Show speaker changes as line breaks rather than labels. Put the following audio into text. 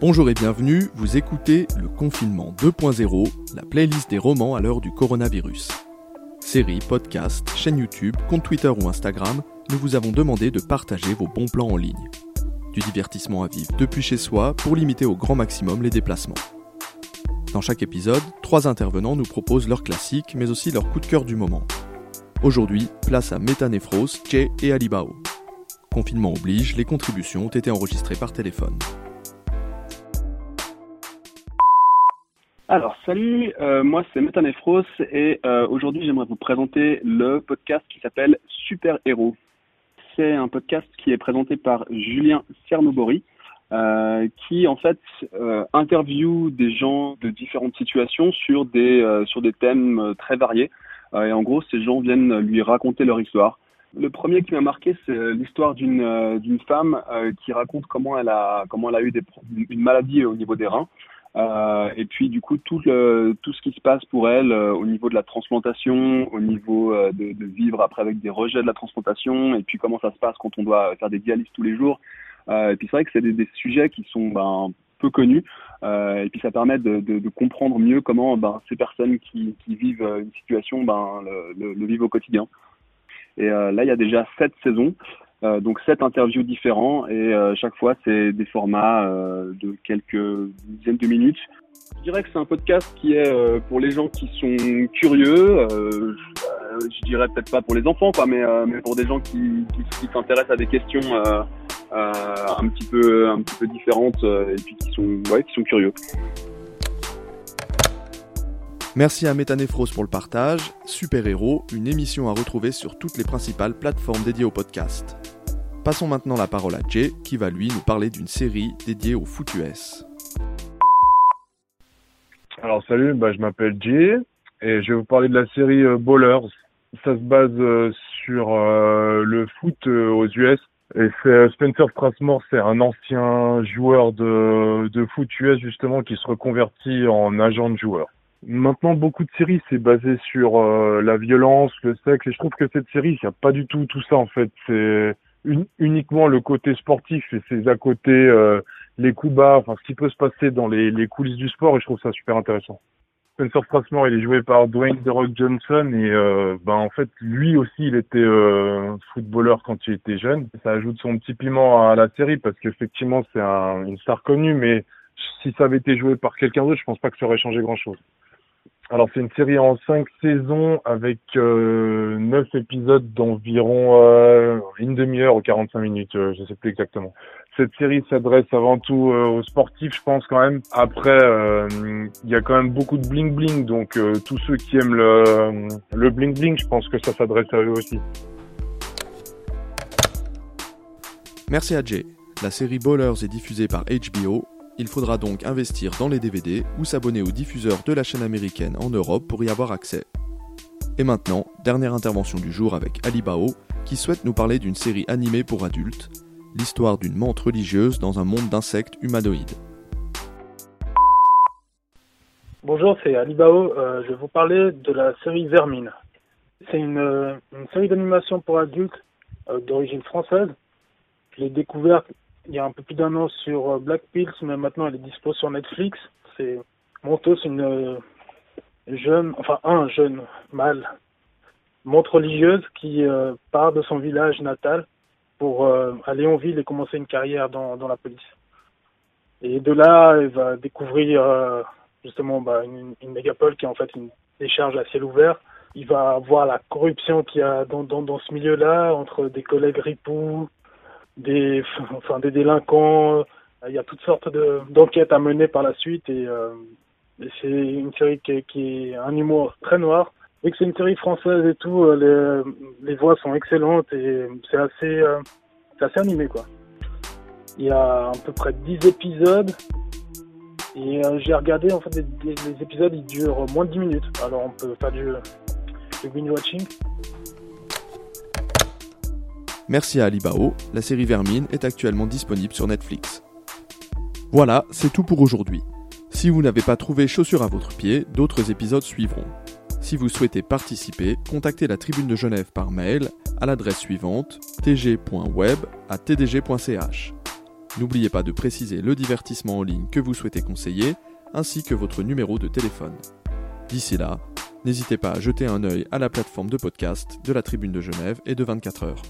Bonjour et bienvenue, vous écoutez Le Confinement 2.0, la playlist des romans à l'heure du coronavirus. Série, podcast, chaîne YouTube, compte Twitter ou Instagram, nous vous avons demandé de partager vos bons plans en ligne. Du divertissement à vivre depuis chez soi pour limiter au grand maximum les déplacements. Dans chaque épisode, trois intervenants nous proposent leurs classiques mais aussi leur coup de cœur du moment. Aujourd'hui, place à Métanéphros, Jay et Alibao. Confinement oblige, les contributions ont été enregistrées par téléphone.
Alors, salut, euh, moi c'est Métanéphros et euh, aujourd'hui j'aimerais vous présenter le podcast qui s'appelle Super Héros. C'est un podcast qui est présenté par Julien Cernobori, euh, qui en fait interviewe des gens de différentes situations sur des, sur des thèmes très variés. et en gros, ces gens viennent lui raconter leur histoire. Le premier qui m'a marqué, c'est l'histoire d'une femme qui raconte comment elle a comment elle a eu une maladie au niveau des reins. Euh, et puis du coup tout le, tout ce qui se passe pour elle euh, au niveau de la transplantation, au niveau euh, de, de, vivre après avec des rejets de la transplantation, et puis comment ça se passe quand on doit faire des dialyses tous les jours. et puis c'est vrai que c'est des, des, sujets qui sont ben, peu connus, et puis ça permet de, de, de comprendre mieux comment ben, ces personnes qui, qui vivent une situation ben, le, le, le vivent au quotidien. Et là il y a déjà sept saisons. Euh, donc sept interviews différents et euh, chaque fois c'est des formats euh, de quelques dizaines de minutes. Je dirais que c'est un podcast qui est euh, pour les gens qui sont curieux. Euh, je, je, dirais peut-être pas pour les enfants quoi, mais, mais pour des gens qui, qui, qui s'intéressent à des questions un petit peu un petit peu différentes et puis qui sont ouais qui sont curieux.
Merci à Métanéphros pour le partage. Super Héros, une émission à retrouver sur toutes les principales plateformes dédiées au podcast. Passons maintenant la parole à Jay, qui va lui nous parler d'une série dédiée au foot US.
Alors salut, bah, je m'appelle Jay et je vais vous parler de la série euh, Ballers. Ça se base euh, sur euh, le foot aux US et c'est Spencer Strasmore, c'est un ancien joueur de, de foot US justement qui se reconvertit en agent de joueur. Maintenant, beaucoup de séries, c'est basé sur euh, la violence, le sexe, et je trouve que cette série, il n'y a pas du tout tout ça en fait. C'est un, uniquement le côté sportif et ses à côté, euh, les coups bas, enfin ce qui peut se passer dans les, coulisses du sport, et je trouve ça super intéressant. Spencer Strasmore, il est joué par Dwayne The Rock Johnson, et euh, ben en fait, lui aussi, il était euh, footballeur quand il était jeune. Ça ajoute son petit piment à la série parce qu'effectivement, c'est un, une star connue, mais si ça avait été joué par quelqu'un d'autre, je pense pas que ça aurait changé grand-chose. Alors c'est une série en cinq saisons avec euh, neuf épisodes d'environ euh, une demi-heure ou 45 minutes, euh, je sais plus exactement. Cette série s'adresse avant tout euh, aux sportifs, je pense quand même. Après, euh, il y a quand même beaucoup de bling bling, donc tous ceux qui aiment le, le bling bling, je pense que ça s'adresse à eux aussi.
Merci à Jay. La série Ballers est diffusée par HBO il faudra donc investir dans les DVD ou s'abonner au diffuseur de la chaîne américaine en Europe pour y avoir accès. Et maintenant, dernière intervention du jour avec Alibao, qui souhaite nous parler d'une série animée pour adultes, l'histoire d'une menthe religieuse dans un monde d'insectes humanoïdes.
Bonjour, c'est Alibao. Euh, je vais vous parler de la série Vermine. C'est une, une, série d'animation pour adultes euh, d'origine française. Je l'ai découverte il y a un peu plus d'un an sur euh, Black Pills, mais maintenant elle est dispo sur Netflix. C'est Montos, une euh, jeune, enfin un jeune mâle, montre religieuse qui euh, part de son village natal pour aller en ville et commencer une carrière dans, dans la police. Et de là, elle va découvrir justement bah, une, une, mégapole qui est en fait une décharge à ciel ouvert. Il va voir la corruption qu'il y a dans, dans, dans ce milieu-là entre des collègues ripoux, des, enfin, des délinquants. Il y a toutes sortes d'enquêtes à mener par la suite et, euh, c'est une série qui est, un humour très noir. Et que c'est une série française et tout, euh, les, les voix sont excellentes et c'est assez, euh, assez animé quoi. Il y a à peu près 10 épisodes et euh, j'ai regardé en fait les, épisodes durent moins de 10 minutes. Alors on peut faire du, du binge watching.
Merci à Alibao, la série Vermine est actuellement disponible sur Netflix. Voilà, c'est tout pour aujourd'hui. Si vous n'avez pas trouvé chaussures à votre pied, d'autres épisodes suivront. Si vous souhaitez participer, contactez la Tribune de Genève par mail à l'adresse suivante tg.web à tdg.ch. N'oubliez pas de préciser le divertissement en ligne que vous souhaitez conseiller, ainsi que votre numéro de téléphone. D'ici là, n'hésitez pas à jeter un œil à la plateforme de podcast de la Tribune de Genève et de 24 heures.